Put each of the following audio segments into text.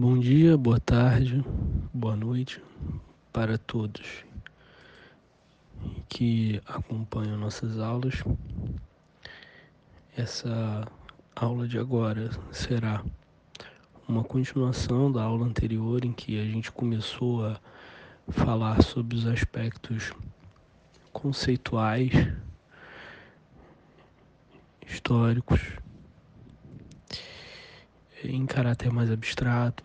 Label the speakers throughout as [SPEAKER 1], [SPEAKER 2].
[SPEAKER 1] Bom dia, boa tarde, boa noite para todos que acompanham nossas aulas. Essa aula de agora será uma continuação da aula anterior em que a gente começou a falar sobre os aspectos conceituais, históricos em caráter mais abstrato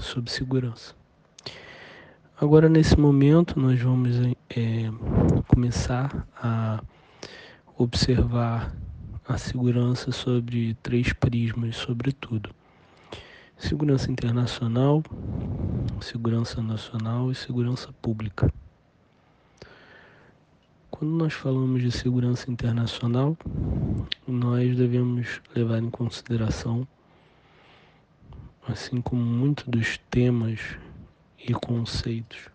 [SPEAKER 1] sobre segurança. Agora, nesse momento, nós vamos é, começar a observar a segurança sobre três prismas, sobretudo: segurança internacional, segurança nacional e segurança pública. Quando nós falamos de segurança internacional, nós devemos levar em consideração assim como muitos dos temas e conceitos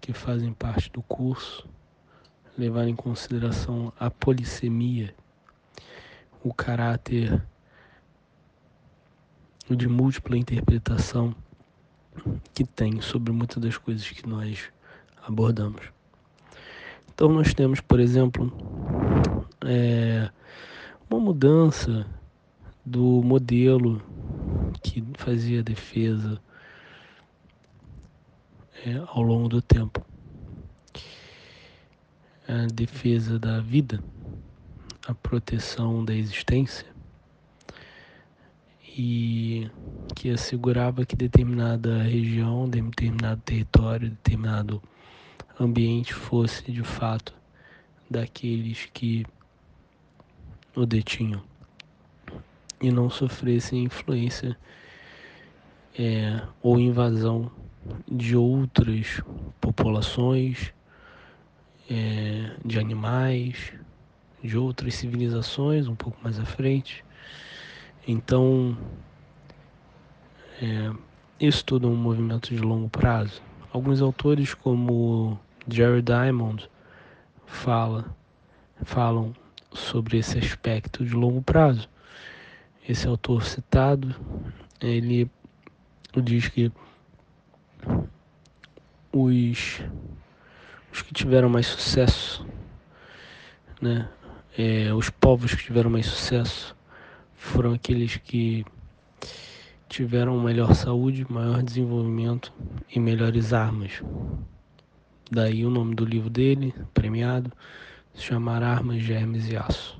[SPEAKER 1] que fazem parte do curso, levar em consideração a polissemia, o caráter de múltipla interpretação que tem sobre muitas das coisas que nós abordamos. Então nós temos, por exemplo, é, uma mudança do modelo que fazia defesa é, ao longo do tempo. A defesa da vida, a proteção da existência e que assegurava que determinada região, determinado território, determinado ambiente fosse de fato daqueles que o detinham e não sofressem influência é, ou invasão de outras populações, é, de animais, de outras civilizações um pouco mais à frente. Então, é, isso tudo é um movimento de longo prazo. Alguns autores, como Jerry Diamond, fala, falam sobre esse aspecto de longo prazo esse autor citado, ele diz que os, os que tiveram mais sucesso, né, é, os povos que tiveram mais sucesso foram aqueles que tiveram melhor saúde, maior desenvolvimento e melhores armas. Daí o nome do livro dele, premiado, se chamará Armas, Germes e Aço.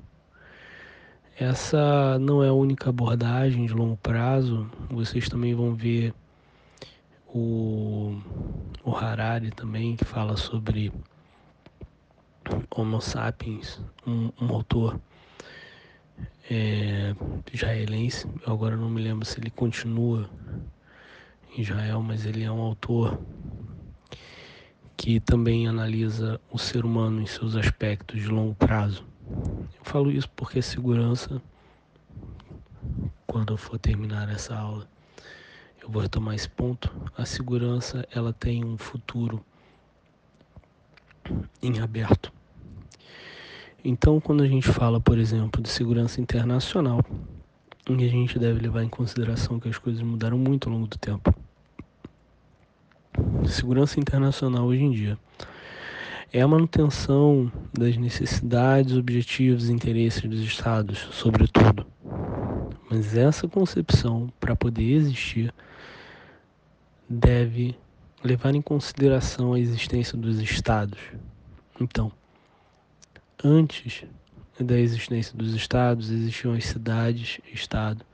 [SPEAKER 1] Essa não é a única abordagem de longo prazo. Vocês também vão ver o, o Harari também, que fala sobre Homo sapiens, um, um autor é, israelense. Eu agora não me lembro se ele continua em Israel, mas ele é um autor que também analisa o ser humano em seus aspectos de longo prazo. Eu falo isso porque segurança, quando eu for terminar essa aula, eu vou retomar esse ponto. A segurança, ela tem um futuro em aberto. Então, quando a gente fala, por exemplo, de segurança internacional, a gente deve levar em consideração que as coisas mudaram muito ao longo do tempo. Segurança internacional hoje em dia é a manutenção das necessidades, objetivos e interesses dos Estados, sobretudo. Mas essa concepção, para poder existir, deve levar em consideração a existência dos Estados. Então, antes da existência dos Estados, existiam as cidades-estado,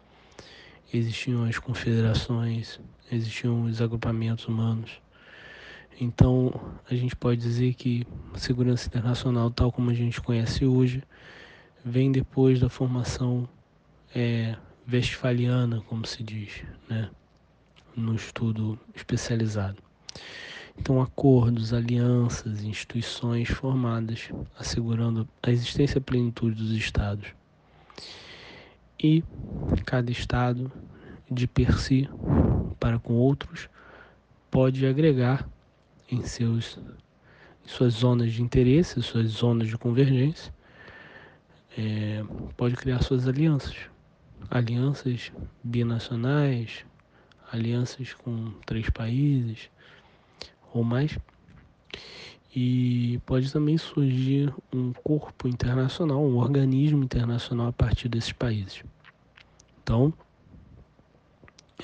[SPEAKER 1] existiam as confederações, existiam os agrupamentos humanos então, a gente pode dizer que a segurança internacional, tal como a gente conhece hoje, vem depois da formação é, westfaliana, como se diz, né, no estudo especializado. Então, acordos, alianças, instituições formadas assegurando a existência e plenitude dos Estados. E cada Estado, de per si, para com outros, pode agregar em, seus, em suas zonas de interesse, suas zonas de convergência, é, pode criar suas alianças. Alianças binacionais, alianças com três países ou mais. E pode também surgir um corpo internacional, um organismo internacional a partir desses países. Então,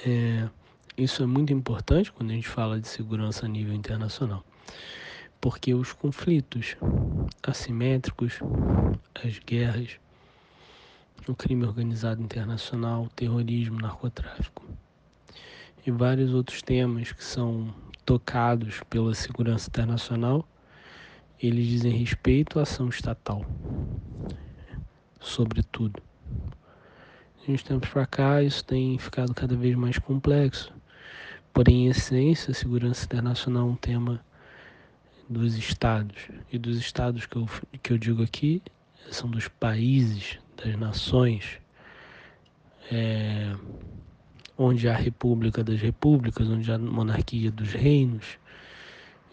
[SPEAKER 1] é, isso é muito importante quando a gente fala de segurança a nível internacional, porque os conflitos assimétricos, as guerras, o crime organizado internacional, o terrorismo, o narcotráfico e vários outros temas que são tocados pela segurança internacional eles dizem respeito à ação estatal, sobretudo. De uns tempos para cá, isso tem ficado cada vez mais complexo. Porém, em essência, a segurança internacional é um tema dos estados. E dos estados que eu, que eu digo aqui são dos países, das nações, é, onde há república das repúblicas, onde há monarquia dos reinos.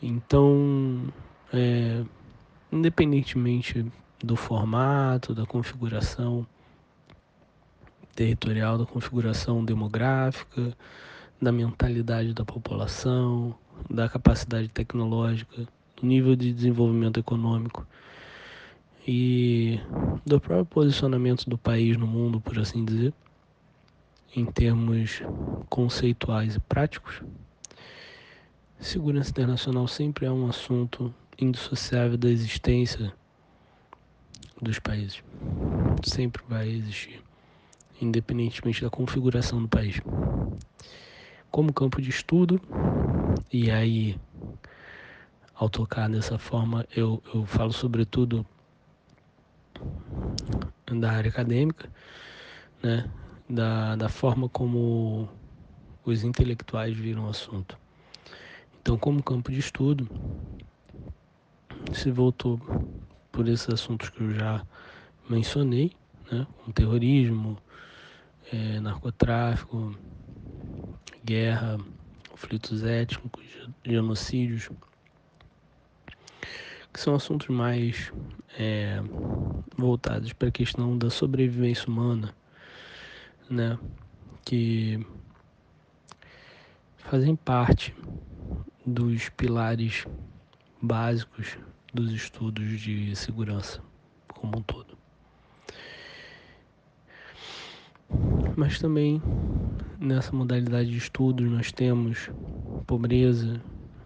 [SPEAKER 1] Então, é, independentemente do formato, da configuração territorial, da configuração demográfica, da mentalidade da população, da capacidade tecnológica, do nível de desenvolvimento econômico e do próprio posicionamento do país no mundo, por assim dizer, em termos conceituais e práticos. Segurança internacional sempre é um assunto indissociável da existência dos países. Sempre vai existir, independentemente da configuração do país. Como campo de estudo, e aí, ao tocar dessa forma, eu, eu falo sobretudo da área acadêmica, né? da, da forma como os intelectuais viram o assunto. Então, como campo de estudo, se voltou por esses assuntos que eu já mencionei, né, terrorismo, é, narcotráfico, guerra, conflitos étnicos, genocídios, que são assuntos mais é, voltados para a questão da sobrevivência humana, né, que fazem parte dos pilares básicos dos estudos de segurança como um todo. Mas também nessa modalidade de estudos nós temos pobreza,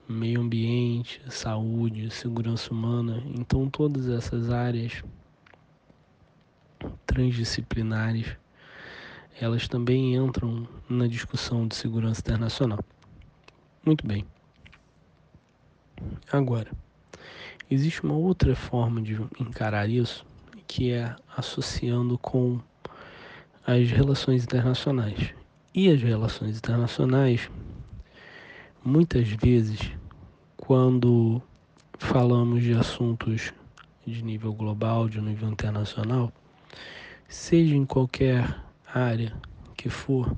[SPEAKER 1] meio ambiente, saúde, segurança humana. Então todas essas áreas transdisciplinares elas também entram na discussão de segurança internacional. Muito bem. Agora, existe uma outra forma de encarar isso, que é associando com as relações internacionais. E as relações internacionais, muitas vezes, quando falamos de assuntos de nível global, de nível internacional, seja em qualquer área que for,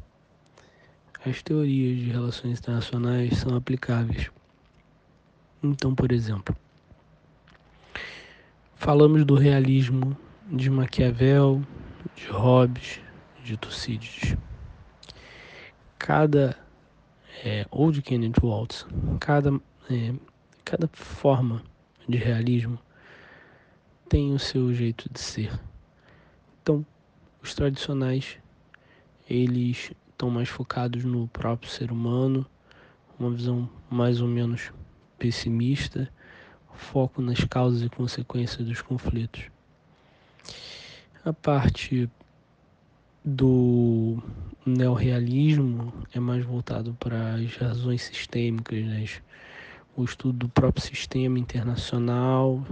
[SPEAKER 1] as teorias de relações internacionais são aplicáveis. Então, por exemplo, falamos do realismo de Maquiavel, de Hobbes, de Tucídides. Cada, é, ou de Kenneth Waltz, cada, é, cada forma de realismo tem o seu jeito de ser. Então, os tradicionais, eles estão mais focados no próprio ser humano, uma visão mais ou menos pessimista, foco nas causas e consequências dos conflitos. A parte do neorrealismo é mais voltado para as razões sistêmicas, né? o estudo do próprio sistema internacional,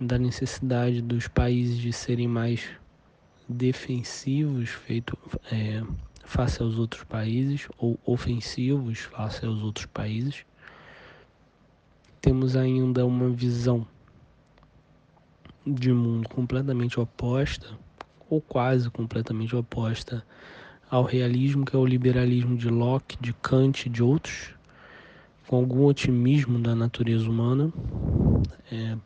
[SPEAKER 1] da necessidade dos países de serem mais defensivos feito é, face aos outros países ou ofensivos face aos outros países temos ainda uma visão de mundo completamente oposta, ou quase completamente oposta ao realismo, que é o liberalismo de Locke, de Kant e de outros, com algum otimismo da natureza humana. É,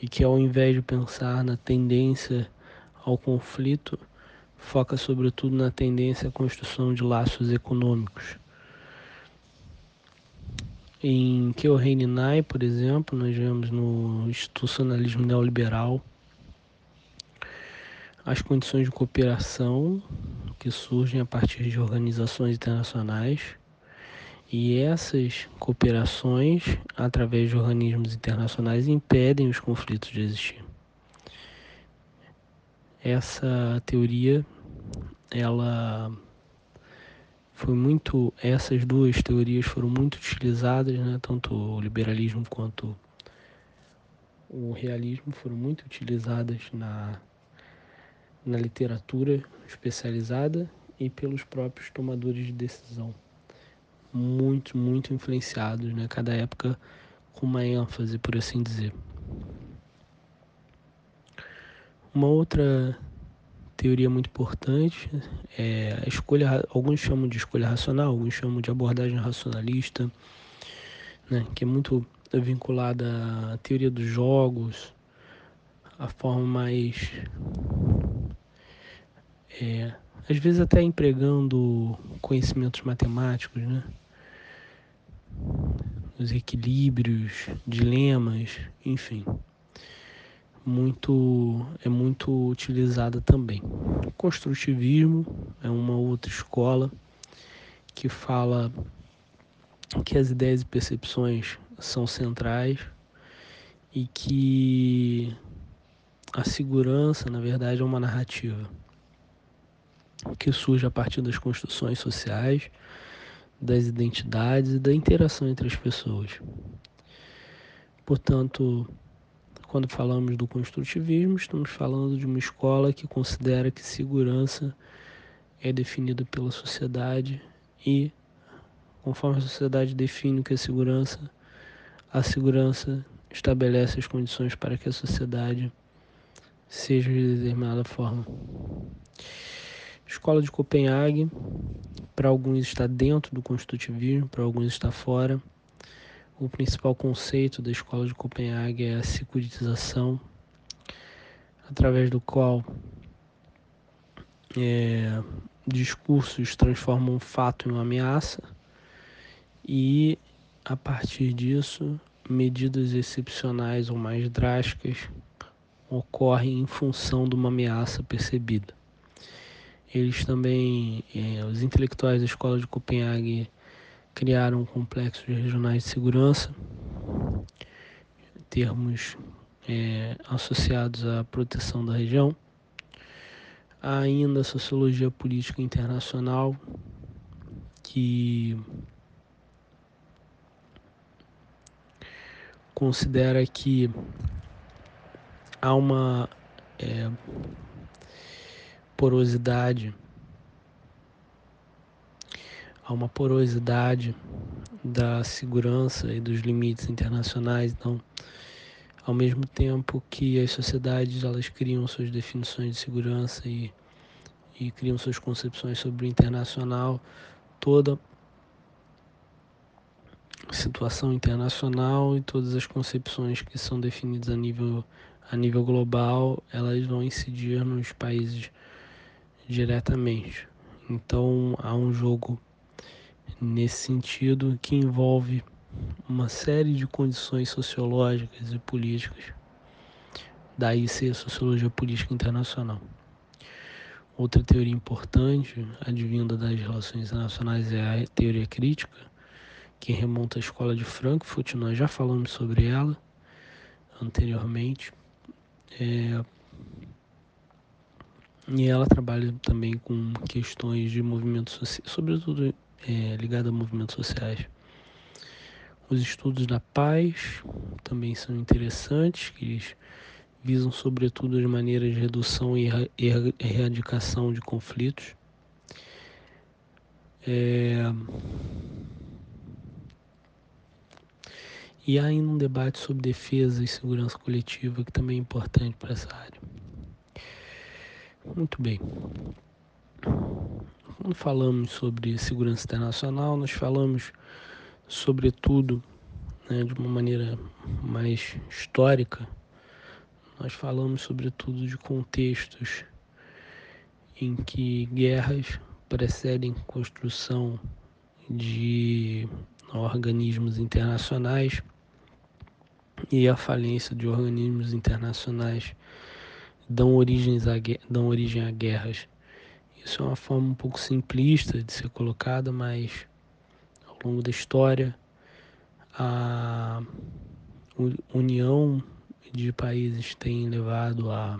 [SPEAKER 1] e que ao invés de pensar na tendência ao conflito, foca sobretudo na tendência à construção de laços econômicos. Em Kyohei por exemplo, nós vemos no institucionalismo neoliberal as condições de cooperação que surgem a partir de organizações internacionais e essas cooperações, através de organismos internacionais, impedem os conflitos de existir. Essa teoria, ela foi muito, essas duas teorias foram muito utilizadas, né, tanto o liberalismo quanto o realismo foram muito utilizadas na na literatura especializada e pelos próprios tomadores de decisão. Muito, muito influenciados, né? Cada época com uma ênfase, por assim dizer. Uma outra teoria muito importante é a escolha, alguns chamam de escolha racional, alguns chamam de abordagem racionalista, né? Que é muito vinculada à teoria dos jogos, a forma mais é, às vezes até empregando conhecimentos matemáticos, né? Os equilíbrios, dilemas, enfim. Muito é muito utilizada também. O construtivismo é uma outra escola que fala que as ideias e percepções são centrais e que a segurança, na verdade, é uma narrativa que surge a partir das construções sociais, das identidades e da interação entre as pessoas. Portanto, quando falamos do construtivismo, estamos falando de uma escola que considera que segurança é definida pela sociedade e, conforme a sociedade define o que é segurança, a segurança estabelece as condições para que a sociedade seja de determinada forma. Escola de Copenhague, para alguns está dentro do construtivismo, para alguns está fora. O principal conceito da Escola de Copenhague é a securitização, através do qual é, discursos transformam um fato em uma ameaça e, a partir disso, medidas excepcionais ou mais drásticas ocorrem em função de uma ameaça percebida. Eles também, é, os intelectuais da Escola de Copenhague, criaram complexos regionais de segurança, termos é, associados à proteção da região. Há ainda a sociologia política internacional, que considera que há uma é, porosidade, há uma porosidade da segurança e dos limites internacionais. Então, ao mesmo tempo que as sociedades elas criam suas definições de segurança e, e criam suas concepções sobre o internacional, toda situação internacional e todas as concepções que são definidas a nível a nível global, elas vão incidir nos países diretamente. Então há um jogo nesse sentido que envolve uma série de condições sociológicas e políticas, daí ser a sociologia política internacional. Outra teoria importante, advinda das relações internacionais, é a teoria crítica, que remonta à escola de Frankfurt, nós já falamos sobre ela anteriormente. É, e ela trabalha também com questões de movimentos sociais, sobretudo é, ligado a movimentos sociais. Os estudos da paz também são interessantes, que eles visam sobretudo as maneiras de redução e erradicação de conflitos. É... E há ainda um debate sobre defesa e segurança coletiva que também é importante para essa área. Muito bem. Quando falamos sobre segurança internacional, nós falamos, sobretudo, né, de uma maneira mais histórica, nós falamos, sobretudo, de contextos em que guerras precedem construção de organismos internacionais e a falência de organismos internacionais dão, origens a, dão origem a guerras. Isso é uma forma um pouco simplista de ser colocada, mas ao longo da história a união de países tem levado a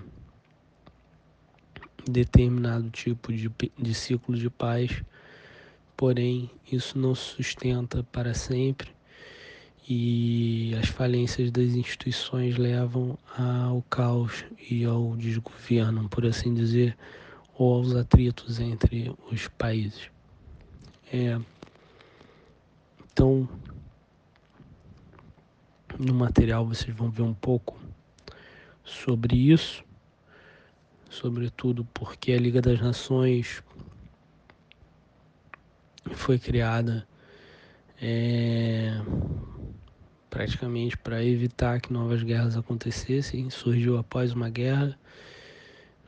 [SPEAKER 1] determinado tipo de, de ciclo de paz, porém isso não se sustenta para sempre e as falências das instituições levam ao caos e ao desgoverno, por assim dizer, ou aos atritos entre os países. É, então, no material vocês vão ver um pouco sobre isso, sobretudo porque a Liga das Nações foi criada é, praticamente para evitar que novas guerras acontecessem. Surgiu após uma guerra,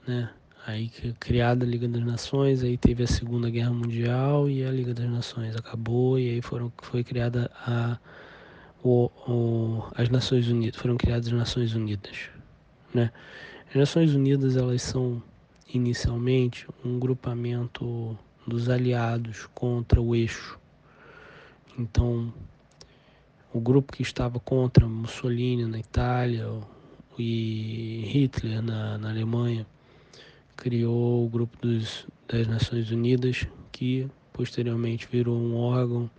[SPEAKER 1] né? Aí criada a Liga das Nações, aí teve a Segunda Guerra Mundial e a Liga das Nações acabou e aí foram foi criada a o, o, as Nações Unidas, foram criadas as Nações Unidas, né? As Nações Unidas elas são inicialmente um grupamento dos aliados contra o eixo. Então, o grupo que estava contra Mussolini na Itália e Hitler na, na Alemanha criou o grupo dos, das Nações Unidas, que posteriormente virou um órgão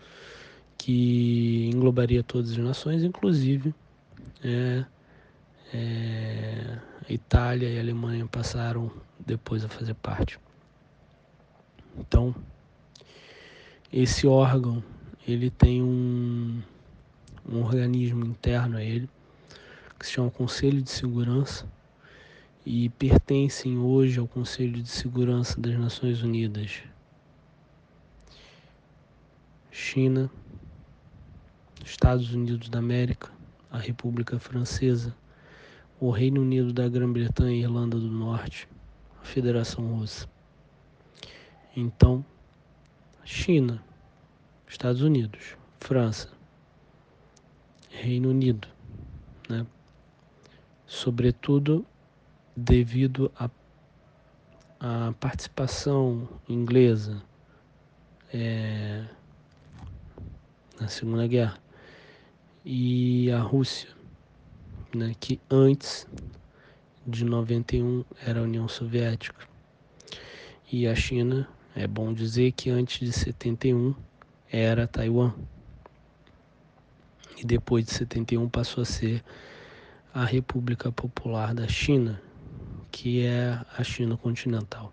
[SPEAKER 1] que englobaria todas as nações, inclusive é, é, a Itália e a Alemanha passaram depois a fazer parte. Então, esse órgão ele tem um um organismo interno a ele, que se chama Conselho de Segurança, e pertencem hoje ao Conselho de Segurança das Nações Unidas. China, Estados Unidos da América, a República Francesa, o Reino Unido da Grã-Bretanha e Irlanda do Norte, a Federação Russa. Então, China, Estados Unidos, França, Reino Unido, né? sobretudo devido à, participação inglesa é, na Segunda Guerra e a Rússia, né, que antes de 91 era a União Soviética. E a China, é bom dizer que antes de 71 era Taiwan. E depois de 71 passou a ser a República Popular da China, que é a China continental.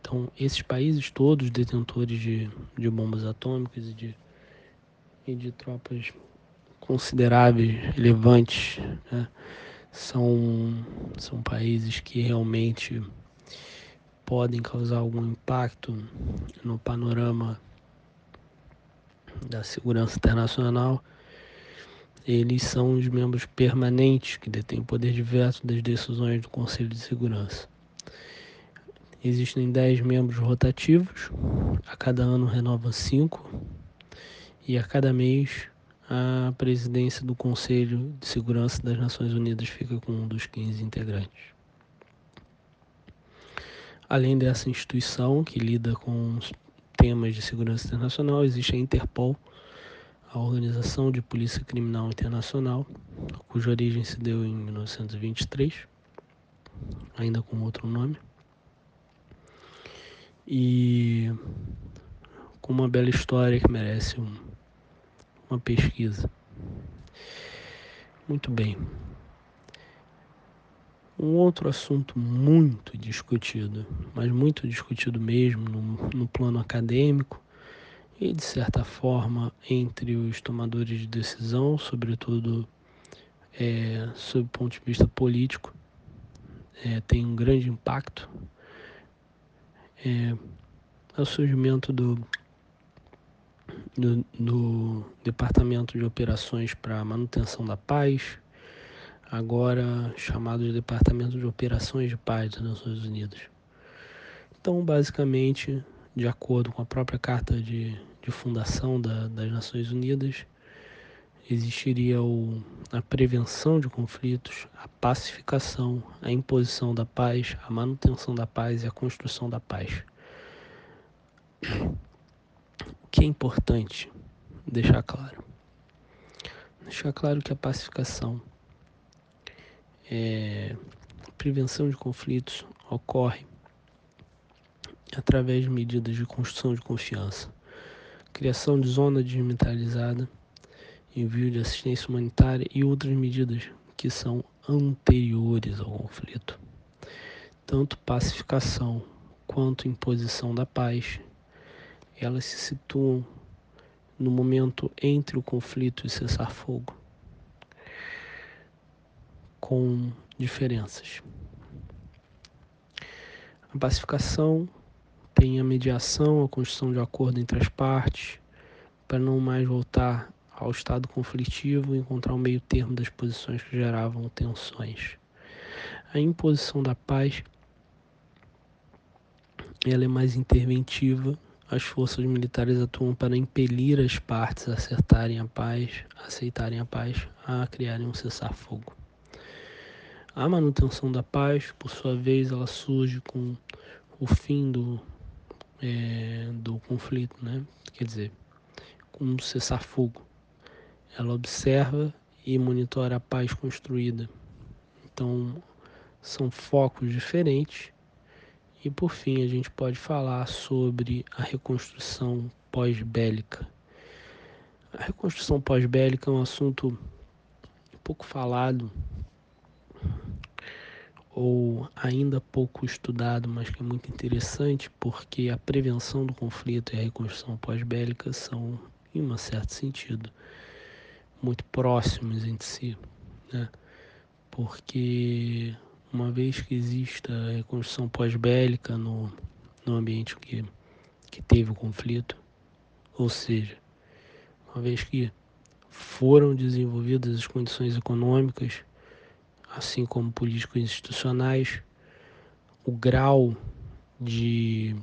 [SPEAKER 1] Então, esses países todos detentores de, de bombas atômicas e de, e de tropas consideráveis, relevantes, né? são, são países que realmente podem causar algum impacto no panorama da segurança internacional eles são os membros permanentes que detêm poder de veto das decisões do Conselho de Segurança. Existem 10 membros rotativos, a cada ano renova 5, e a cada mês a presidência do Conselho de Segurança das Nações Unidas fica com um dos 15 integrantes. Além dessa instituição que lida com temas de segurança internacional, existe a Interpol, a Organização de Polícia Criminal Internacional, cuja origem se deu em 1923, ainda com outro nome, e com uma bela história que merece um, uma pesquisa. Muito bem. Um outro assunto muito discutido, mas muito discutido mesmo no, no plano acadêmico, e, de certa forma, entre os tomadores de decisão, sobretudo é, sob o ponto de vista político, é, tem um grande impacto. É, o surgimento do, do, do Departamento de Operações para Manutenção da Paz, agora chamado de Departamento de Operações de Paz das Nações Unidas. Então, basicamente, de acordo com a própria Carta de, de Fundação da, das Nações Unidas, existiria o, a prevenção de conflitos, a pacificação, a imposição da paz, a manutenção da paz e a construção da paz. O que é importante deixar claro? Deixar claro que a pacificação, é, a prevenção de conflitos ocorre através de medidas de construção de confiança, criação de zona desmilitarizada envio de assistência humanitária e outras medidas que são anteriores ao conflito. Tanto pacificação quanto imposição da paz, elas se situam no momento entre o conflito e cessar-fogo, com diferenças. A pacificação tem a mediação, a construção de acordo entre as partes, para não mais voltar ao estado conflitivo e encontrar um meio termo das posições que geravam tensões. A imposição da paz ela é mais interventiva. As forças militares atuam para impelir as partes a acertarem a paz, a aceitarem a paz, a criarem um cessar-fogo. A manutenção da paz, por sua vez, ela surge com o fim do, é, do conflito, né? Quer dizer, com um cessar-fogo. Ela observa e monitora a paz construída. Então, são focos diferentes. E por fim, a gente pode falar sobre a reconstrução pós-bélica. A reconstrução pós-bélica é um assunto pouco falado ou ainda pouco estudado, mas que é muito interessante porque a prevenção do conflito e a reconstrução pós-bélica são, em um certo sentido, muito próximos entre si, né? porque uma vez que exista a reconstrução pós-bélica no, no ambiente que, que teve o conflito, ou seja, uma vez que foram desenvolvidas as condições econômicas, assim como políticos institucionais, o grau de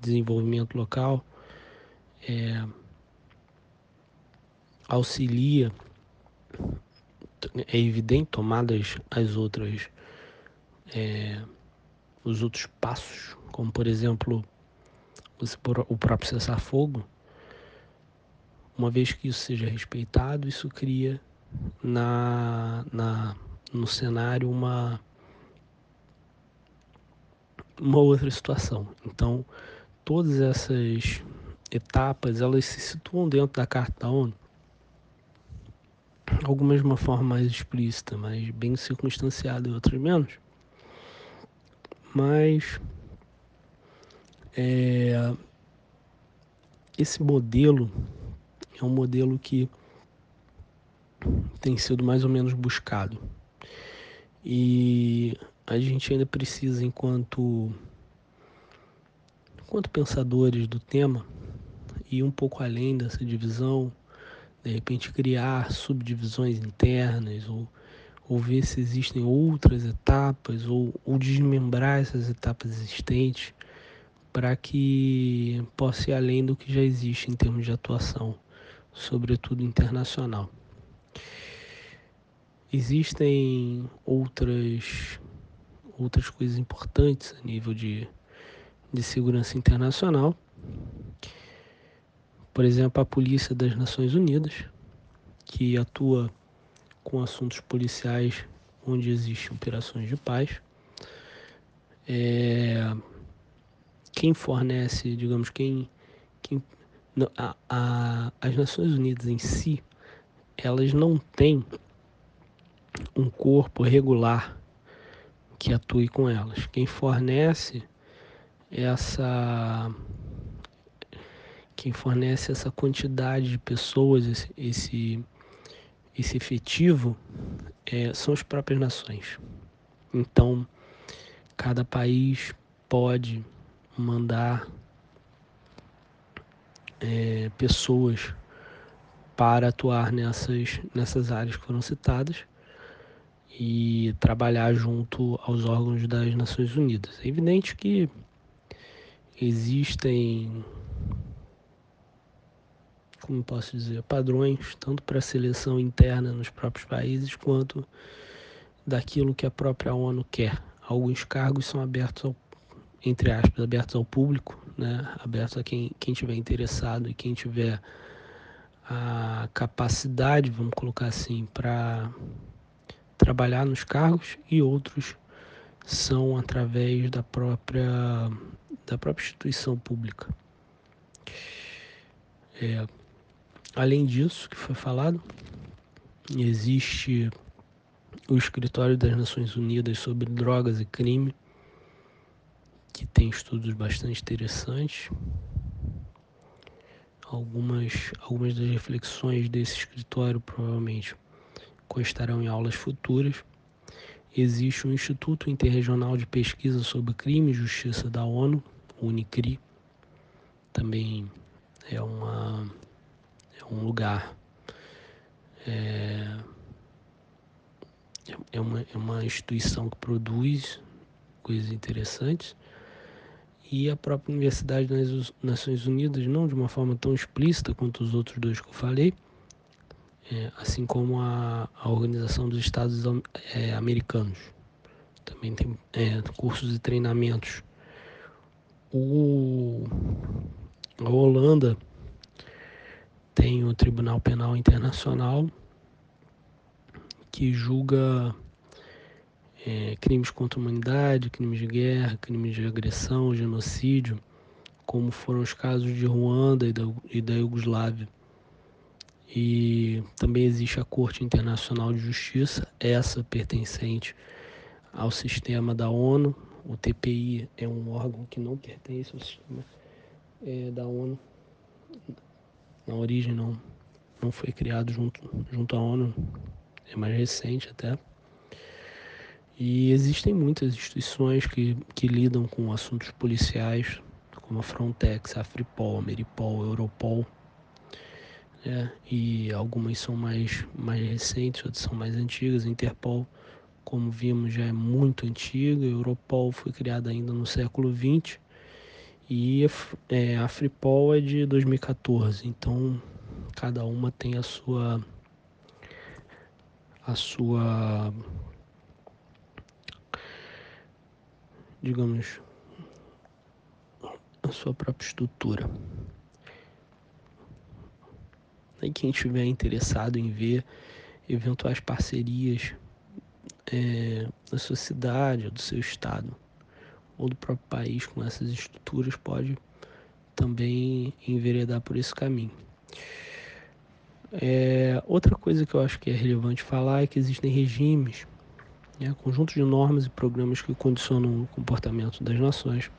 [SPEAKER 1] desenvolvimento local é, auxilia, é evidente, tomadas as outras, é, os outros passos, como por exemplo o próprio cessar-fogo, uma vez que isso seja respeitado, isso cria na, na, no cenário uma, uma outra situação. Então, todas essas etapas, elas se situam dentro da Carta ONU algumas de uma forma mais explícita, mas bem circunstanciada e outras menos. Mas é, esse modelo é um modelo que tem sido mais ou menos buscado. E a gente ainda precisa, enquanto, enquanto pensadores do tema, ir um pouco além dessa divisão de repente criar subdivisões internas ou, ou ver se existem outras etapas ou, ou desmembrar essas etapas existentes para que possa ir além do que já existe em termos de atuação, sobretudo internacional. Existem outras outras coisas importantes a nível de, de segurança internacional por exemplo, a Polícia das Nações Unidas, que atua com assuntos policiais onde existem operações de paz. É, quem fornece, digamos, quem, quem a, a, as Nações Unidas em si, elas não têm um corpo regular que atue com elas. Quem fornece essa quem fornece essa quantidade de pessoas, esse, esse, esse efetivo, é, são as próprias nações. Então, cada país pode mandar é, pessoas para atuar nessas, nessas áreas que foram citadas e trabalhar junto aos órgãos das Nações Unidas. É evidente que existem, como posso dizer, padrões, tanto para a seleção interna nos próprios países, quanto daquilo que a própria ONU quer. Alguns cargos são abertos ao, entre aspas, abertos ao público, né? abertos a quem, quem tiver interessado e quem tiver a capacidade, vamos colocar assim, para trabalhar nos cargos e outros são através da própria da própria instituição pública. É, além disso, que foi falado, existe o Escritório das Nações Unidas sobre Drogas e Crime, que tem estudos bastante interessantes. Algumas, algumas das reflexões desse escritório provavelmente constarão em aulas futuras. Existe o Instituto Interregional de Pesquisa sobre Crime e Justiça da ONU, Unicri. Também é, uma, é um lugar, é, é, uma, é uma instituição que produz coisas interessantes. E a própria Universidade das Nações Unidas, não de uma forma tão explícita quanto os outros dois que eu falei, é, assim como a, a Organização dos Estados é, Americanos. Também tem é, cursos e treinamentos. O, a Holanda tem o Tribunal Penal Internacional que julga é, crimes contra a humanidade, crimes de guerra, crimes de agressão, genocídio, como foram os casos de Ruanda e da, e da Iugoslávia. E também existe a Corte Internacional de Justiça, essa pertencente ao sistema da ONU. O TPI é um órgão que não pertence ao sistema é, da ONU. Na origem não, não foi criado junto, junto à ONU, é mais recente até. E existem muitas instituições que, que lidam com assuntos policiais, como a Frontex, a Fripol, a Meripol, a Europol né? e algumas são mais, mais recentes, outras são mais antigas. Interpol, como vimos, já é muito antiga, Europol foi criada ainda no século XX e é, a Fripol é de 2014, então cada uma tem a sua a sua digamos a sua própria estrutura. E quem estiver interessado em ver eventuais parcerias é, da sua cidade, do seu estado, ou do próprio país com essas estruturas, pode também enveredar por esse caminho. É, outra coisa que eu acho que é relevante falar é que existem regimes, né, conjuntos de normas e programas que condicionam o comportamento das nações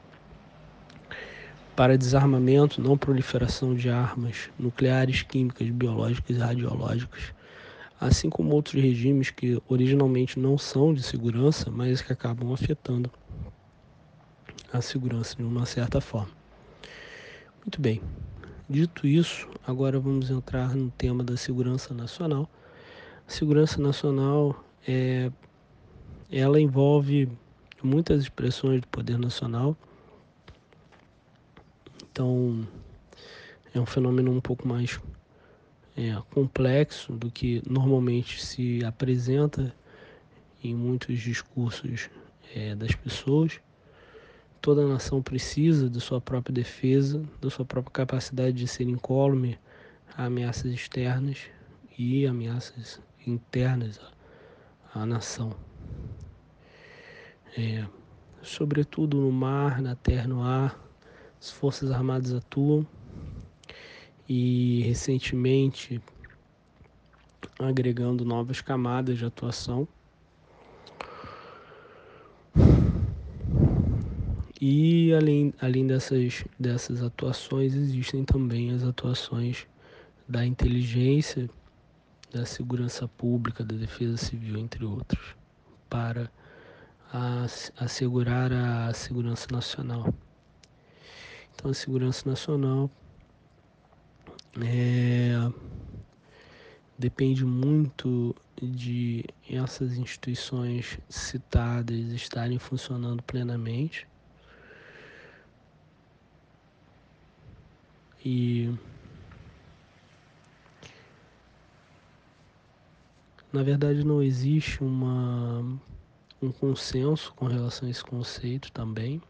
[SPEAKER 1] para desarmamento, não proliferação de armas nucleares, químicas, biológicas e radiológicas, assim como outros regimes que originalmente não são de segurança, mas que acabam afetando a segurança de uma certa forma. Muito bem. Dito isso, agora vamos entrar no tema da segurança nacional. A segurança nacional é, ela envolve muitas expressões do poder nacional então, é um fenômeno um pouco mais é, complexo do que normalmente se apresenta em muitos discursos é, das pessoas. Toda nação precisa de sua própria defesa, da sua própria capacidade de ser incólume a ameaças externas e ameaças internas à, à nação. É, sobretudo no mar, na terra, no ar, as Forças Armadas atuam e recentemente agregando novas camadas de atuação. E além, além dessas, dessas atuações, existem também as atuações da inteligência, da segurança pública, da defesa civil, entre outros, para assegurar a segurança nacional. Então, a segurança nacional é, depende muito de essas instituições citadas estarem funcionando plenamente. E na verdade não existe uma, um consenso com relação a esse conceito também.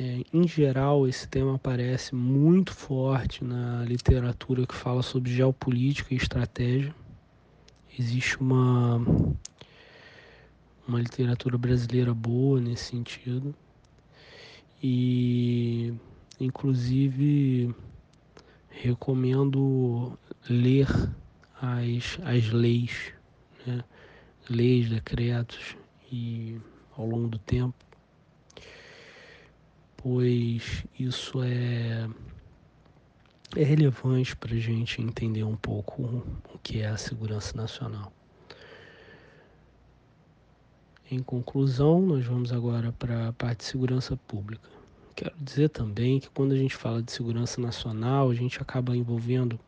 [SPEAKER 1] É, em geral, esse tema aparece muito forte na literatura que fala sobre geopolítica e estratégia. Existe uma, uma literatura brasileira boa nesse sentido. E, inclusive, recomendo ler as, as leis, né? leis, decretos, e ao longo do tempo pois isso é, é relevante para a gente entender um pouco o que é a segurança nacional. Em conclusão, nós vamos agora para a parte de segurança pública. Quero dizer também que quando a gente fala de segurança nacional, a gente acaba envolvendo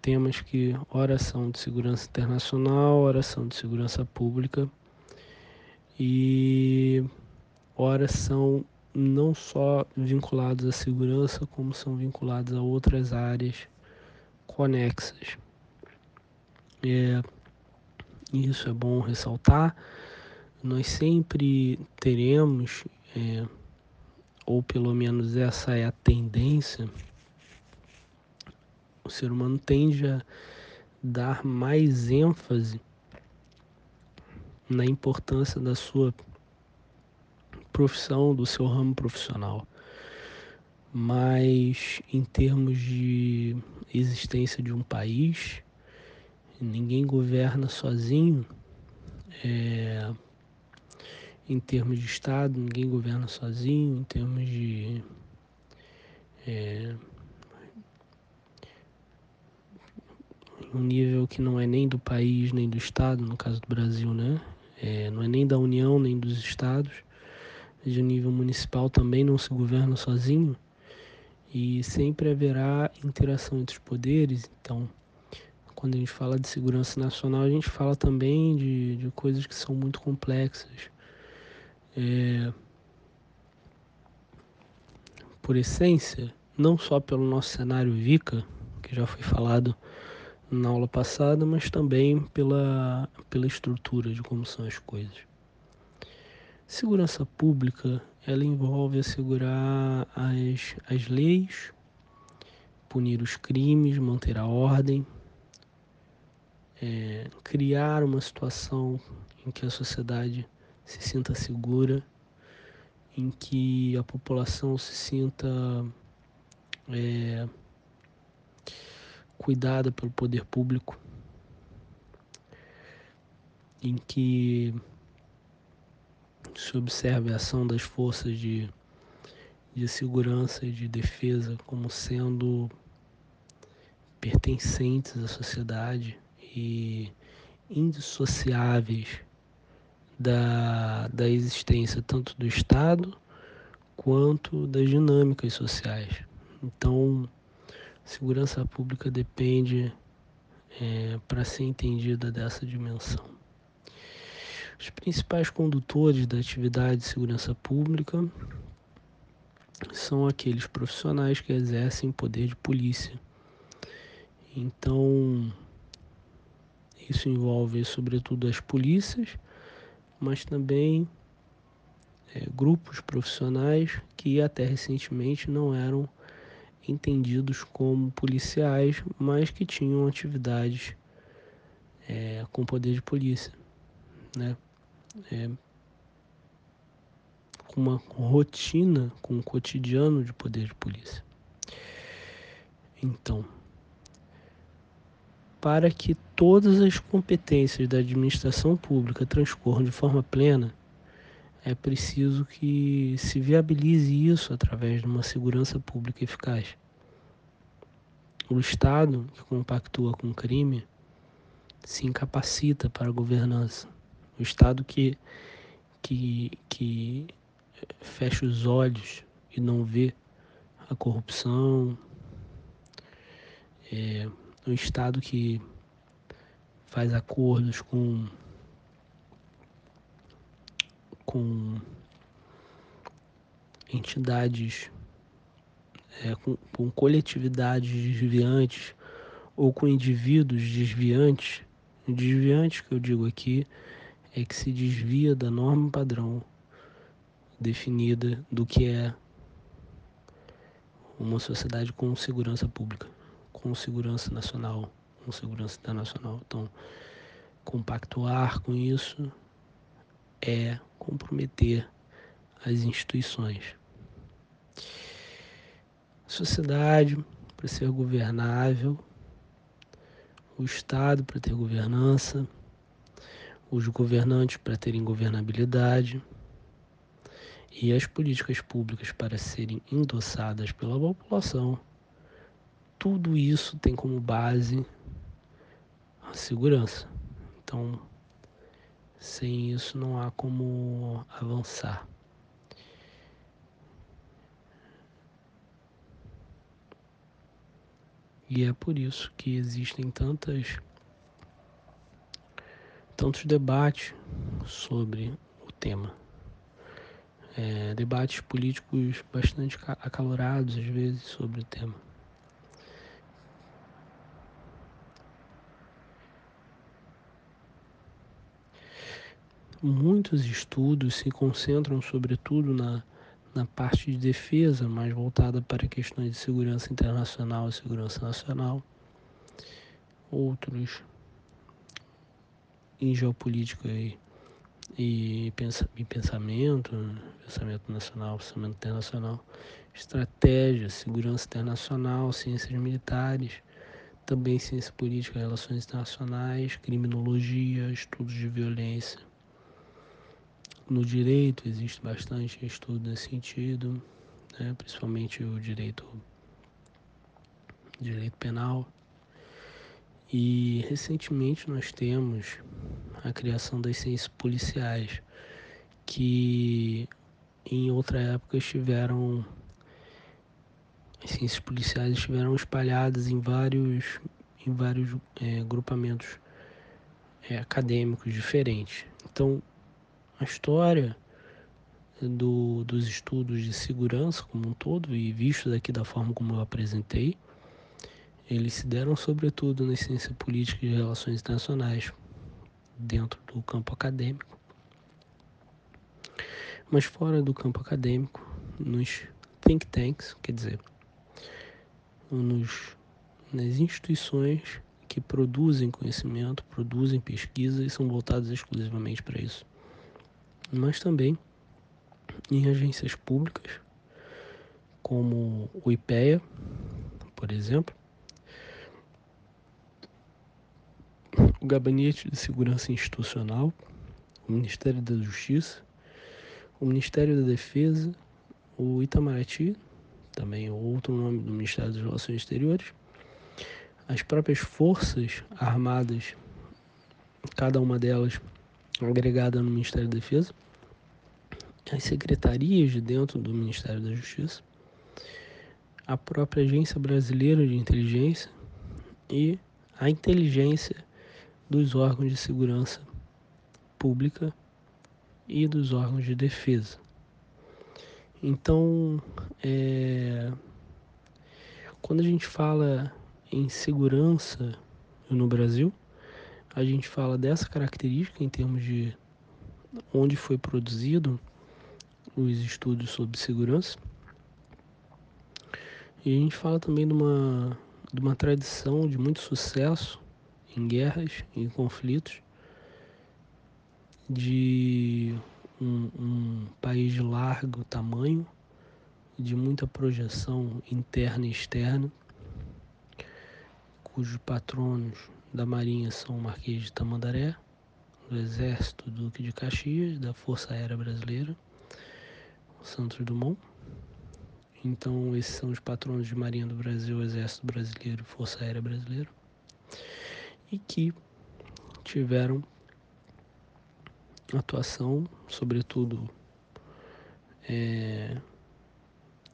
[SPEAKER 1] temas que ora são de segurança internacional, ora são de segurança pública e ora são não só vinculados à segurança, como são vinculados a outras áreas conexas. É, isso é bom ressaltar. Nós sempre teremos, é, ou pelo menos essa é a tendência, o ser humano tende a dar mais ênfase na importância da sua profissão, do seu ramo profissional. Mas em termos de existência de um país, ninguém governa sozinho. É, em termos de Estado, ninguém governa sozinho. Em termos de é, um nível que não é nem do país nem do Estado, no caso do Brasil, né? É, não é nem da União nem dos Estados de nível municipal também não se governa sozinho e sempre haverá interação entre os poderes. Então, quando a gente fala de segurança nacional, a gente fala também de, de coisas que são muito complexas. É, por essência, não só pelo nosso cenário VICA, que já foi falado na aula passada, mas também pela, pela estrutura de como são as coisas. Segurança pública, ela envolve assegurar as, as leis, punir os crimes, manter a ordem, é, criar uma situação em que a sociedade se sinta segura, em que a população se sinta é, cuidada pelo poder público, em que se observe a ação das forças de, de segurança e de defesa como sendo pertencentes à sociedade e indissociáveis da, da existência tanto do Estado quanto das dinâmicas sociais. Então, segurança pública depende, é, para ser entendida, dessa dimensão. Os principais condutores da atividade de segurança pública são aqueles profissionais que exercem poder de polícia. Então, isso envolve, sobretudo, as polícias, mas também é, grupos profissionais que até recentemente não eram entendidos como policiais, mas que tinham atividades é, com poder de polícia. Né? É, com uma rotina, com um cotidiano de poder de polícia. Então, para que todas as competências da administração pública transcorram de forma plena, é preciso que se viabilize isso através de uma segurança pública eficaz. O Estado, que compactua com o crime, se incapacita para a governança o Estado que, que, que fecha os olhos e não vê a corrupção, é um Estado que faz acordos com, com entidades é, com, com coletividades desviantes ou com indivíduos desviantes, desviantes que eu digo aqui é que se desvia da norma padrão definida do que é uma sociedade com segurança pública, com segurança nacional, com segurança internacional. Então, compactuar com isso é comprometer as instituições. Sociedade, para ser governável, o Estado para ter governança, os governantes para terem governabilidade e as políticas públicas para serem endossadas pela população, tudo isso tem como base a segurança. Então, sem isso não há como avançar. E é por isso que existem tantas tantos debates sobre o tema. É, debates políticos bastante acalorados às vezes sobre o tema. Muitos estudos se concentram sobretudo na, na parte de defesa, mais voltada para questões de segurança internacional e segurança nacional. Outros em geopolítica e, e, pensa, e pensamento, pensamento nacional, pensamento internacional, estratégia, segurança internacional, ciências militares, também ciência política, relações internacionais, criminologia, estudos de violência. No direito existe bastante estudo nesse sentido, né? principalmente o direito, direito penal. E recentemente nós temos a criação das ciências policiais, que em outra época estiveram as ciências policiais estiveram espalhadas em vários em vários é, grupamentos é, acadêmicos diferentes. Então, a história do, dos estudos de segurança como um todo e visto daqui da forma como eu apresentei, eles se deram sobretudo na ciência política e relações internacionais, dentro do campo acadêmico. Mas fora do campo acadêmico, nos think tanks, quer dizer, nos, nas instituições que produzem conhecimento, produzem pesquisa e são voltadas exclusivamente para isso. Mas também em agências públicas, como o IPEA, por exemplo, o Gabinete de Segurança Institucional, o Ministério da Justiça, o Ministério da Defesa, o Itamaraty, também é outro nome do Ministério das Relações Exteriores, as próprias Forças Armadas, cada uma delas agregada no Ministério da Defesa, as secretarias de dentro do Ministério da Justiça, a própria Agência Brasileira de Inteligência e a inteligência dos órgãos de segurança pública e dos órgãos de defesa. Então, é, quando a gente fala em segurança no Brasil, a gente fala dessa característica em termos de onde foi produzido os estudos sobre segurança. E a gente fala também de uma, de uma tradição de muito sucesso em guerras, em conflitos, de um, um país de largo tamanho, de muita projeção interna e externa, cujos patronos da Marinha são o Marquês de Tamandaré, do Exército Duque de Caxias, da Força Aérea Brasileira, o Santos Dumont. Então, esses são os patronos de Marinha do Brasil, Exército Brasileiro e Força Aérea Brasileira e que tiveram atuação, sobretudo, é,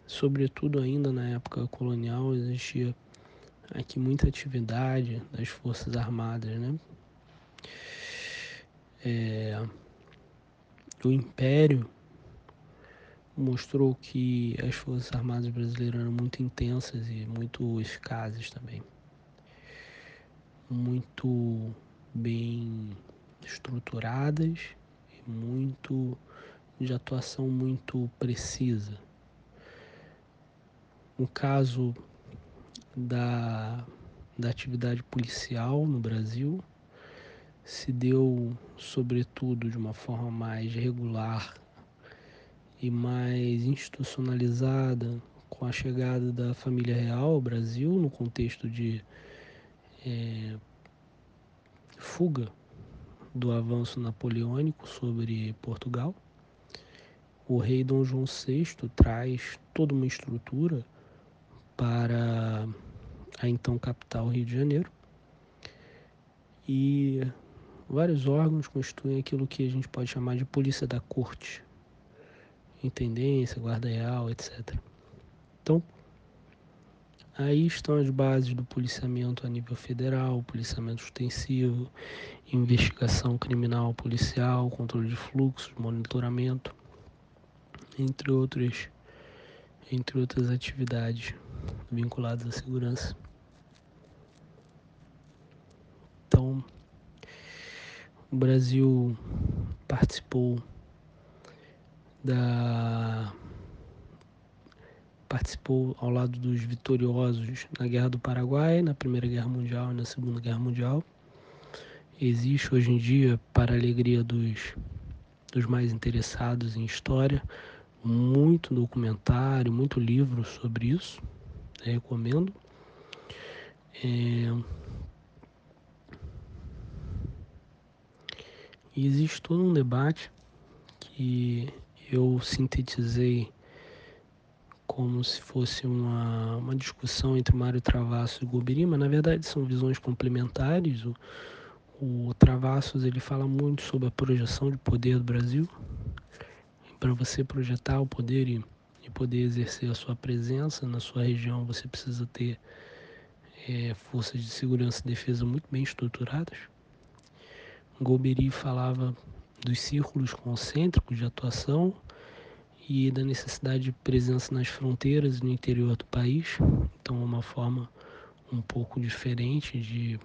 [SPEAKER 1] sobretudo ainda na época colonial existia aqui muita atividade das forças armadas, né? É, o império mostrou que as Forças Armadas brasileiras eram muito intensas e muito eficazes também. Muito bem estruturadas e muito de atuação muito precisa. No caso da, da atividade policial no Brasil, se deu, sobretudo, de uma forma mais regular e mais institucionalizada com a chegada da família real ao Brasil, no contexto de é, fuga do avanço napoleônico sobre Portugal. O rei Dom João VI traz toda uma estrutura para a então capital Rio de Janeiro e vários órgãos constituem aquilo que a gente pode chamar de polícia da corte, intendência, guarda real, etc. Então, aí estão as bases do policiamento a nível federal, policiamento extensivo, investigação criminal policial, controle de fluxos, monitoramento, entre outras, entre outras atividades vinculadas à segurança. Então, o Brasil participou da participou ao lado dos vitoriosos na Guerra do Paraguai, na Primeira Guerra Mundial e na Segunda Guerra Mundial. Existe hoje em dia, para a alegria dos, dos mais interessados em história, muito documentário, muito livro sobre isso. Eu recomendo. É... E existe todo um debate que eu sintetizei como se fosse uma, uma discussão entre Mário Travassos e Gobiri, mas na verdade são visões complementares. O, o Travassos ele fala muito sobre a projeção de poder do Brasil. Para você projetar o poder e, e, poder exercer a sua presença na sua região, você precisa ter é, forças de segurança e defesa muito bem estruturadas. Golbery falava dos círculos concêntricos de atuação e da necessidade de presença nas fronteiras no interior do país. Então, é uma forma um pouco diferente de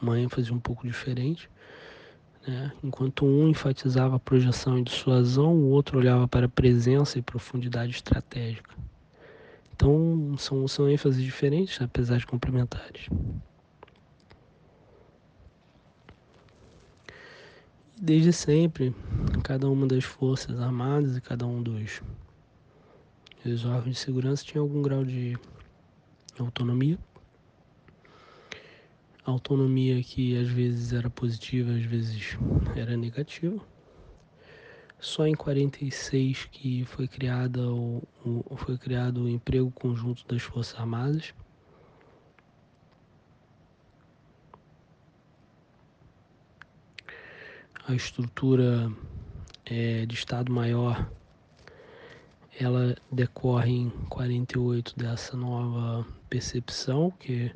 [SPEAKER 1] uma ênfase um pouco diferente. Né? Enquanto um enfatizava a projeção e dissuasão, o outro olhava para a presença e profundidade estratégica. Então, são, são ênfases diferentes, apesar de complementares. Desde sempre, cada uma das forças armadas e cada um dos, dos órgãos de segurança tinha algum grau de autonomia. Autonomia que às vezes era positiva, às vezes era negativa. Só em 46 que foi criada o, o, foi criado o emprego conjunto das Forças Armadas a estrutura é, de Estado-Maior ela decorre em 48 dessa nova percepção que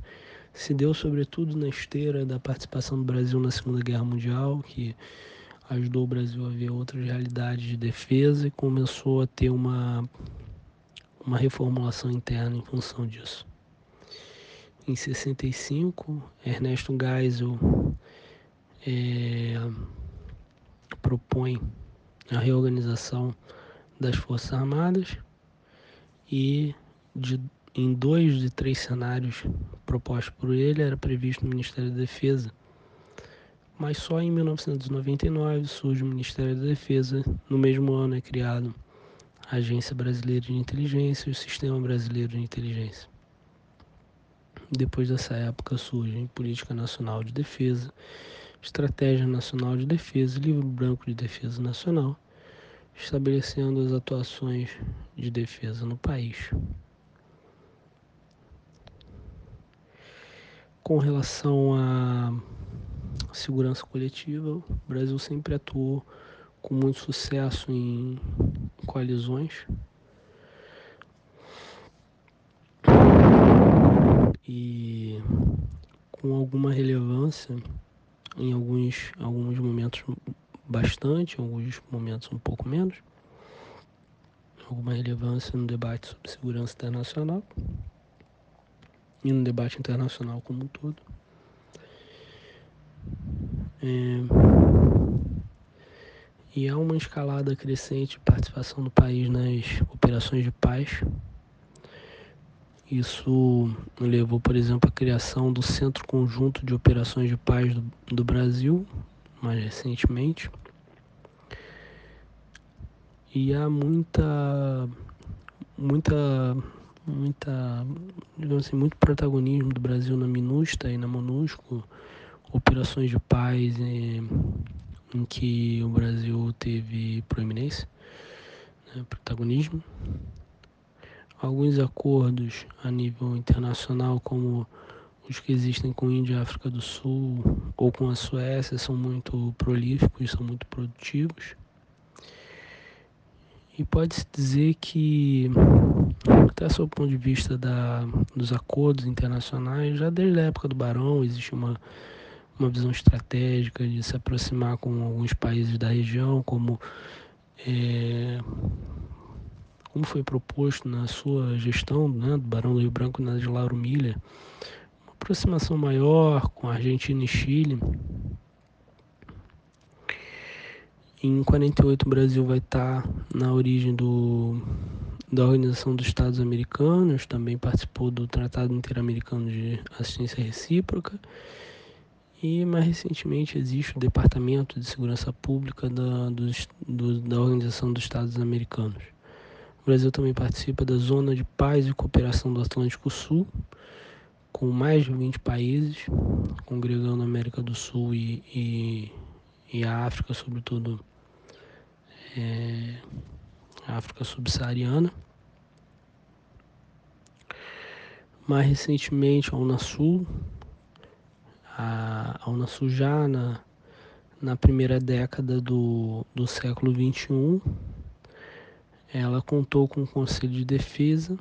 [SPEAKER 1] se deu sobretudo na esteira da participação do Brasil na Segunda Guerra Mundial, que ajudou o Brasil a ver outras realidades de defesa e começou a ter uma, uma reformulação interna em função disso. Em 65, Ernesto Geisel é, propõe a reorganização das Forças Armadas e de, em dois de três cenários propostos por ele era previsto no Ministério da Defesa. Mas só em 1999 surge o Ministério da Defesa. No mesmo ano é criado a Agência Brasileira de Inteligência e o Sistema Brasileiro de Inteligência. Depois dessa época surge a Política Nacional de Defesa Estratégia Nacional de Defesa Livro Branco de Defesa Nacional, estabelecendo as atuações de defesa no país. Com relação à segurança coletiva, o Brasil sempre atuou com muito sucesso em coalizões. E com alguma relevância em alguns, alguns momentos bastante, alguns momentos um pouco menos. alguma relevância no debate sobre segurança internacional e no debate internacional como um todo. É, e há uma escalada crescente de participação do país nas operações de paz. Isso levou, por exemplo, à criação do Centro Conjunto de Operações de Paz do, do Brasil, mais recentemente. E há muita, muita, muita, digamos assim, muito protagonismo do Brasil na MINUSTA e na MONUSCO, operações de paz em, em que o Brasil teve proeminência, né, protagonismo. Alguns acordos a nível internacional, como os que existem com Índia e África do Sul ou com a Suécia, são muito prolíficos, são muito produtivos. E pode-se dizer que, até sob o ponto de vista da, dos acordos internacionais, já desde a época do Barão existe uma, uma visão estratégica de se aproximar com alguns países da região, como, é, como foi proposto na sua gestão né, do Barão do Rio Branco na de Lauro Milha, uma aproximação maior com a Argentina e Chile Em 48 o Brasil vai estar na origem do, da Organização dos Estados Americanos, também participou do Tratado Interamericano de Assistência Recíproca. E mais recentemente existe o Departamento de Segurança Pública da, dos, do, da Organização dos Estados Americanos. Brasil também participa da Zona de Paz e Cooperação do Atlântico Sul, com mais de 20 países, congregando a América do Sul e, e, e a África, sobretudo é, África Subsaariana. Mais recentemente, a Unasul, a, a Unasul já na, na primeira década do, do século XXI, ela contou com o Conselho de Defesa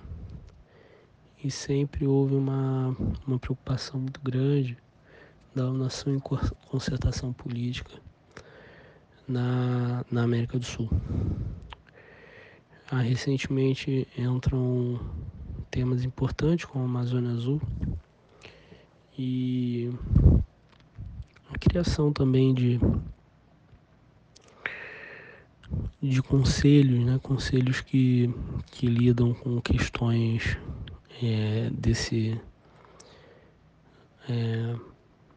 [SPEAKER 1] e sempre houve uma, uma preocupação muito grande da Unasul em concertação política na, na América do Sul. Ah, recentemente entram temas importantes como a Amazônia Azul e a criação também de de conselhos, né? conselhos que, que lidam com questões é, desse é,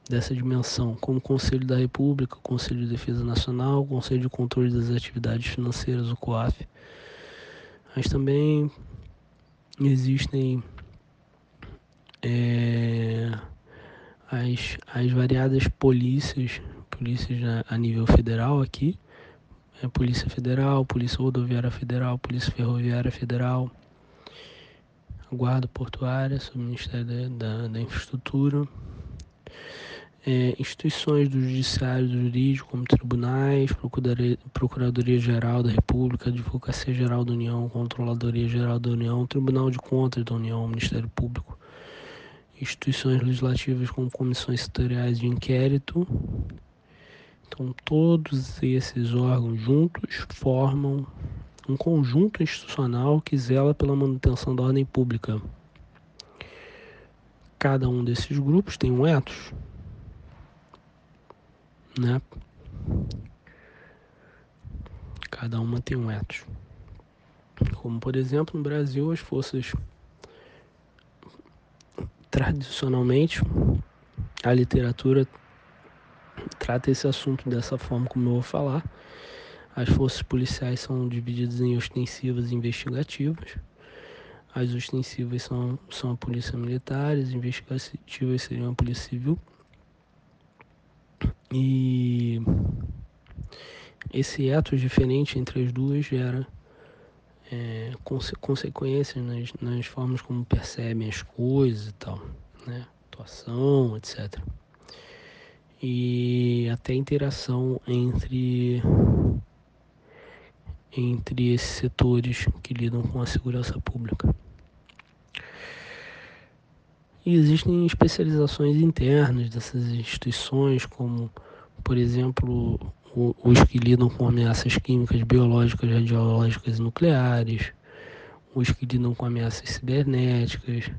[SPEAKER 1] dessa dimensão, como o Conselho da República, o Conselho de Defesa Nacional, o Conselho de Controle das Atividades Financeiras, o COAF. Mas também existem é, as, as variadas polícias, polícias a nível federal aqui, é, Polícia Federal, Polícia Rodoviária Federal, Polícia Ferroviária Federal, Guarda Portuária, sob o Ministério da, da, da Infraestrutura, é, instituições do Judiciário do Jurídico, como tribunais, Procuradoria-Geral da República, Advocacia-Geral da União, Controladoria-Geral da União, Tribunal de Contas da União, Ministério Público, instituições legislativas como comissões setoriais de inquérito. Então, todos esses órgãos juntos formam um conjunto institucional que zela pela manutenção da ordem pública. Cada um desses grupos tem um ethos, né? Cada uma tem um ethos. Como, por exemplo, no Brasil, as forças tradicionalmente a literatura trata esse assunto dessa forma como eu vou falar. As forças policiais são divididas em ostensivas e investigativas. As ostensivas são, são a polícia militar, as investigativas seriam a polícia civil. E esse etos diferente entre as duas gera é, conse consequências nas, nas formas como percebem as coisas e tal, né? Atuação, etc. E até interação entre entre esses setores que lidam com a segurança pública. E existem especializações internas dessas instituições, como, por exemplo, os que lidam com ameaças químicas, biológicas, radiológicas e nucleares, os que lidam com ameaças cibernéticas,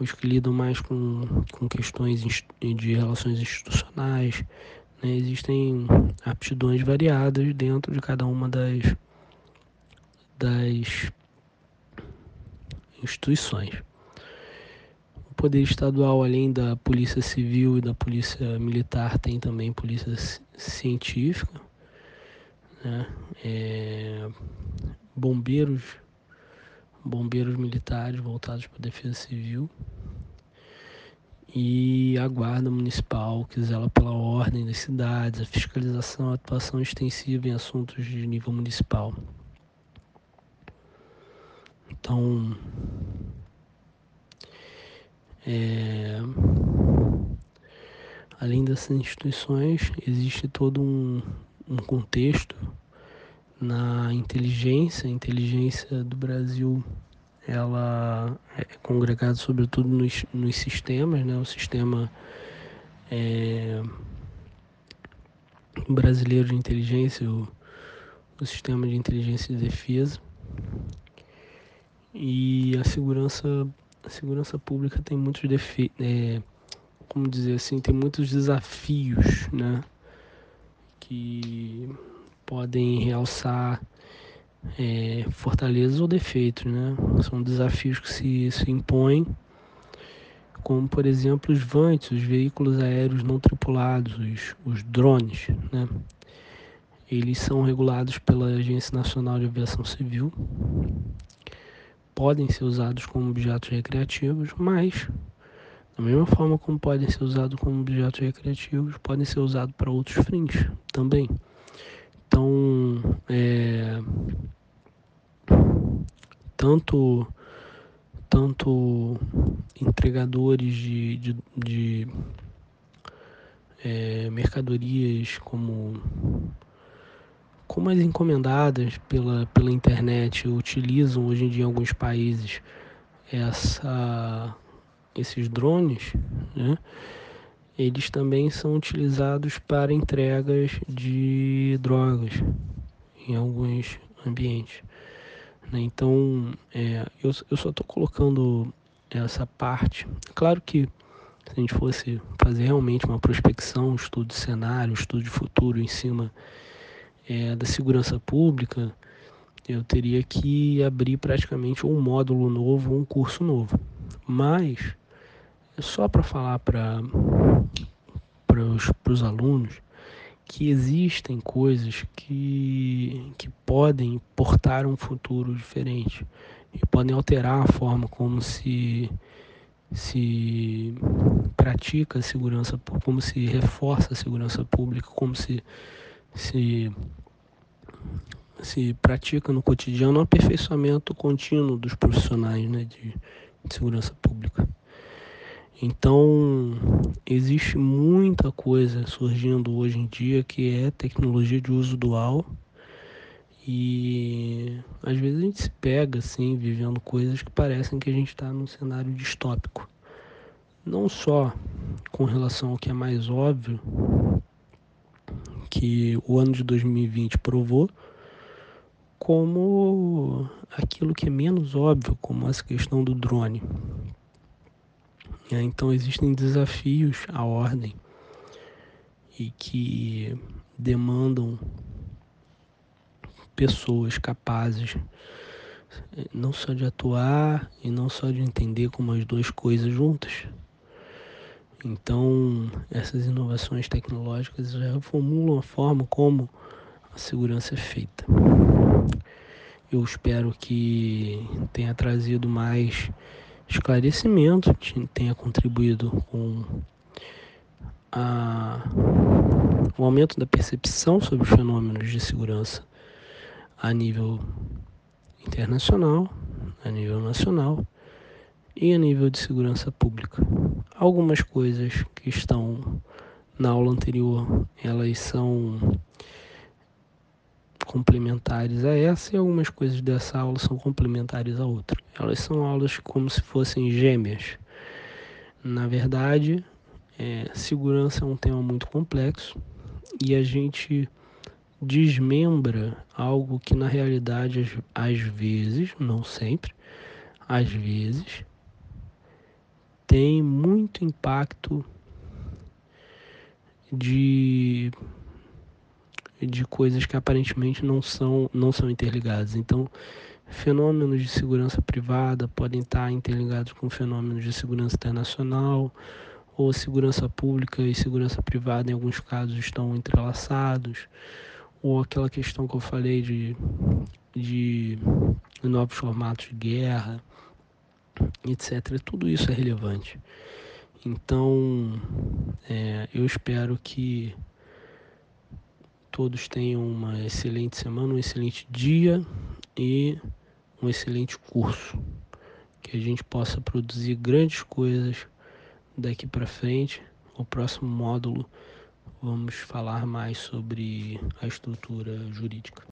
[SPEAKER 1] os que lidam mais com, com questões de relações institucionais. Né? Existem aptidões variadas dentro de cada uma das, das instituições. O poder estadual, além da polícia civil e da polícia militar, tem também polícia científica, né? É, bombeiros, bombeiros militares voltados para a defesa civil e a guarda municipal que zela pela ordem das cidades, a fiscalização, a atuação extensiva em assuntos de nível municipal. Então, é, além dessas instituições, existe todo um, um contexto na inteligência, a inteligência do Brasil ela é congregada sobretudo nos, nos sistemas, né? o sistema é, brasileiro de inteligência, o, o sistema de inteligência e defesa. E a segurança, a segurança pública tem muitos defeitos, é, como dizer assim, tem muitos desafios, né? Que podem realçar é, fortalezas ou defeitos, né? São desafios que se, se impõem, como por exemplo os VANTs, os veículos aéreos não tripulados, os, os drones, né? Eles são regulados pela Agência Nacional de Aviação Civil, podem ser usados como objetos recreativos, mas da mesma forma como podem ser usados como objetos recreativos, podem ser usados para outros fins também. Então, é, tanto, tanto entregadores de, de, de é, mercadorias como, como as encomendadas pela, pela internet utilizam hoje em dia em alguns países essa, esses drones, né? Eles também são utilizados para entregas de drogas em alguns ambientes. Né? Então, é, eu, eu só estou colocando essa parte. Claro que se a gente fosse fazer realmente uma prospecção, um estudo de cenário, um estudo de futuro em cima é, da segurança pública, eu teria que abrir praticamente um módulo novo, um curso novo. Mas só para falar para os alunos que existem coisas que, que podem portar um futuro diferente e podem alterar a forma como se se pratica a segurança, como se reforça a segurança pública, como se se se pratica no cotidiano um aperfeiçoamento contínuo dos profissionais né, de, de segurança pública. Então, existe muita coisa surgindo hoje em dia que é tecnologia de uso dual. E às vezes a gente se pega assim, vivendo coisas que parecem que a gente está num cenário distópico. Não só com relação ao que é mais óbvio, que o ano de 2020 provou, como aquilo que é menos óbvio, como essa questão do drone. É, então existem desafios à ordem e que demandam pessoas capazes é, não só de atuar e não só de entender como as duas coisas juntas. Então, essas inovações tecnológicas já reformulam a forma como a segurança é feita. Eu espero que tenha trazido mais esclarecimento tenha contribuído com a, o aumento da percepção sobre os fenômenos de segurança a nível internacional, a nível nacional e a nível de segurança pública. Algumas coisas que estão na aula anterior, elas são complementares a essa e algumas coisas dessa aula são complementares a outra. Elas são aulas como se fossem gêmeas. Na verdade, é, segurança é um tema muito complexo e a gente desmembra algo que na realidade às vezes, não sempre, às vezes tem muito impacto de de coisas que aparentemente não são não são interligadas. Então, fenômenos de segurança privada podem estar interligados com fenômenos de segurança internacional, ou segurança pública e segurança privada em alguns casos estão entrelaçados, ou aquela questão que eu falei de, de novos formatos de guerra, etc. Tudo isso é relevante. Então, é, eu espero que todos tenham uma excelente semana, um excelente dia e um excelente curso. Que a gente possa produzir grandes coisas daqui para frente. O próximo módulo vamos falar mais sobre a estrutura jurídica.